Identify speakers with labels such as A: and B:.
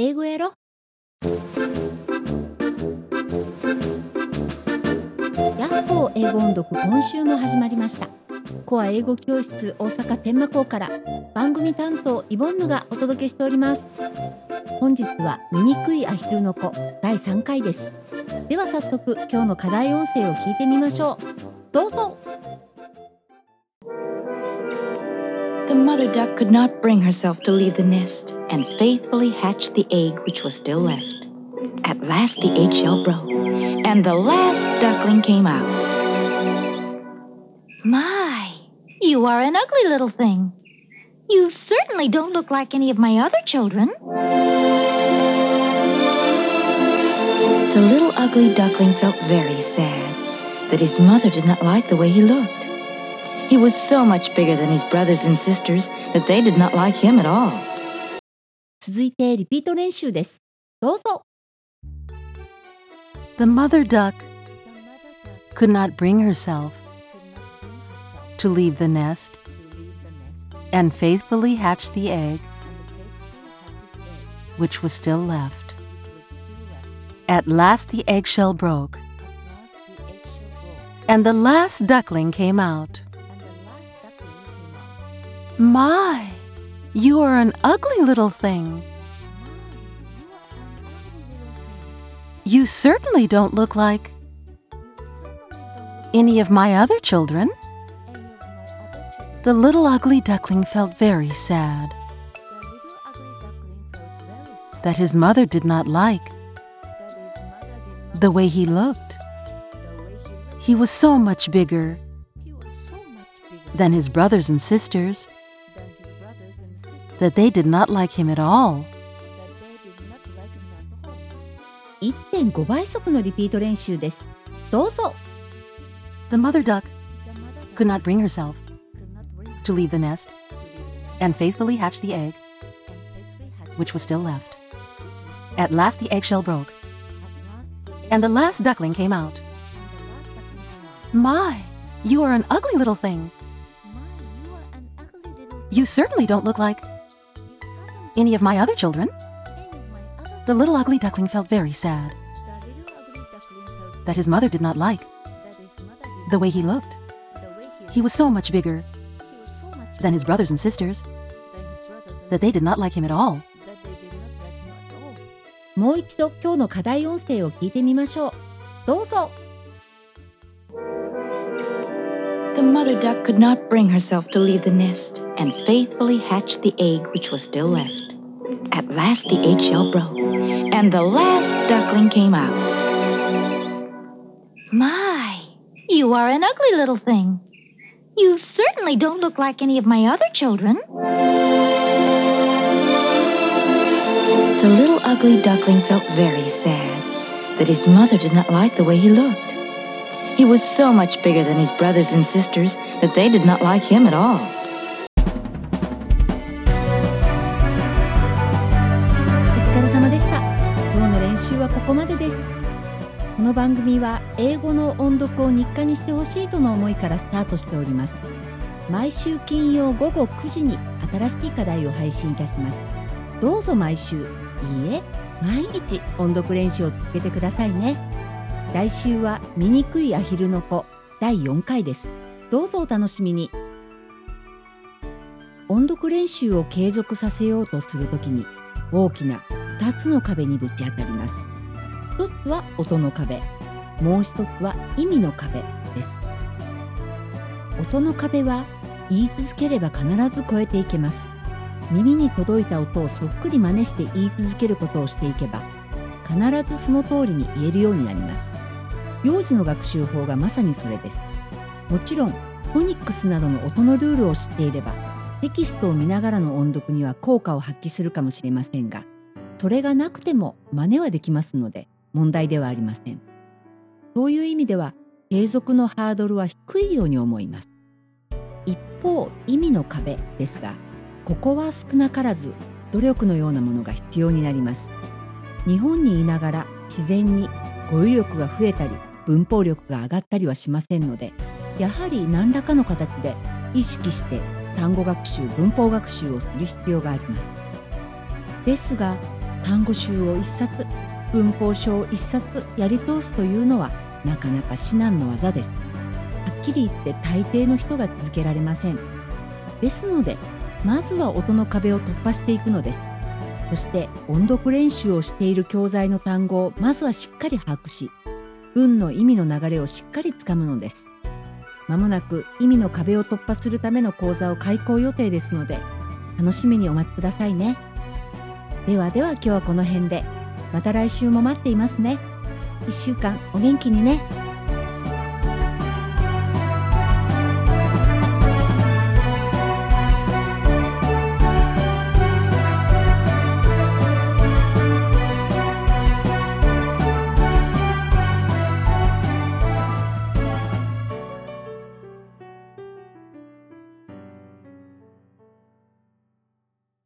A: 英語やろ？ヤッホー英語音読今週も始まりました。コア英語教室大阪天満校から番組担当イボンヌがお届けしております。本日は醜いアヒルの子第3回です。では早速今日の課題音声を聞いてみましょう。どうぞ。
B: The mother duck could not bring herself to leave the nest and faithfully hatched the egg which was still left. At last the eggshell broke, and the last duckling came out.
C: My, you are an ugly little thing. You certainly don't look like any of my other children.
B: The little ugly duckling felt very sad that his mother did not like the way he looked. He was so much bigger than his brothers and sisters that they did not like him at all.
A: 続いてリピート練習ですどうぞ
D: The mother duck could not bring herself to leave the nest and faithfully hatch the egg which was still left. At last the eggshell broke, and the last duckling came out. My, you are an ugly little thing. You certainly don't look like any of my other children. The little ugly duckling felt very sad that his mother did not like the way he looked. He was so much bigger than his brothers and sisters that they did not like him at all.
A: 1.5倍速のリピート練習ですどうぞ
D: The mother duck could not bring herself to leave the nest and faithfully hatch the egg which was still left. At last the eggshell broke, and the last duckling came out. My, you are an ugly little thing. You certainly don't look like any of my other children. The little ugly duckling felt very sad that his mother did not like the way he looked. He was so much bigger than his brothers and sisters that they did not like him at all.
A: もう一度今日の課題音声を聞いてみましょうどうぞ
B: The mother duck could not bring herself to leave the nest and faithfully hatched the egg which was still left. At last the eggshell broke, and the last duckling came out.
C: My, you are an ugly little thing. You certainly don't look like any of my other children.
B: The little ugly duckling felt very sad that his mother did not like the way he looked. He was so much bigger than his brothers and sisters that they did not like him at all.
A: お疲れ様でした今日の練習はここまでですこの番組は英語の音読を日課にしてほしいとの思いからスタートしております。毎週金曜午後9時に新しい課題を配信いたします。どうぞ毎週。いいえ毎日音読練習を続けてくださいね。来週は醜いアヒルの子第4回です。どうぞお楽しみに。音読練習を継続させようとするときに大きな2つの壁にぶち当たります。一つは音の壁。もう一つは意味の壁です。音の壁は言い続ければ必ず超えていけます。耳に届いた音をそっくり真似して言い続けることをしていけば必ずその通りに言えるようになります。幼児の学習法がまさにそれです。もちろんフォニックスなどの音のルールを知っていればテキストを見ながらの音読には効果を発揮するかもしれませんがそれがなくても真似はできますので問題ではありません。そういう意味では継続のハードルは低いように思います。一方意味の壁ですがここは少なからず努力のようなものが必要になります。日本にいながら自然に語彙力が増えたり文法力が上がったりはしませんのでやはり何らかの形で意識して単語学習文法学習をする必要があります。ですが単語集を一冊文法書を一冊やり通すというのはなかなか至難の技です。はっきり言って大抵の人が続けられません。ですのでまずは音の壁を突破していくのです。そして音読練習をしている教材の単語をまずはしっかり把握し文の意味の流れをしっかりつかむのです。まもなく意味の壁を突破するための講座を開講予定ですので楽しみにお待ちくださいね。ではでは今日はこの辺で。また来週も待っていますね。1週間お元気にね。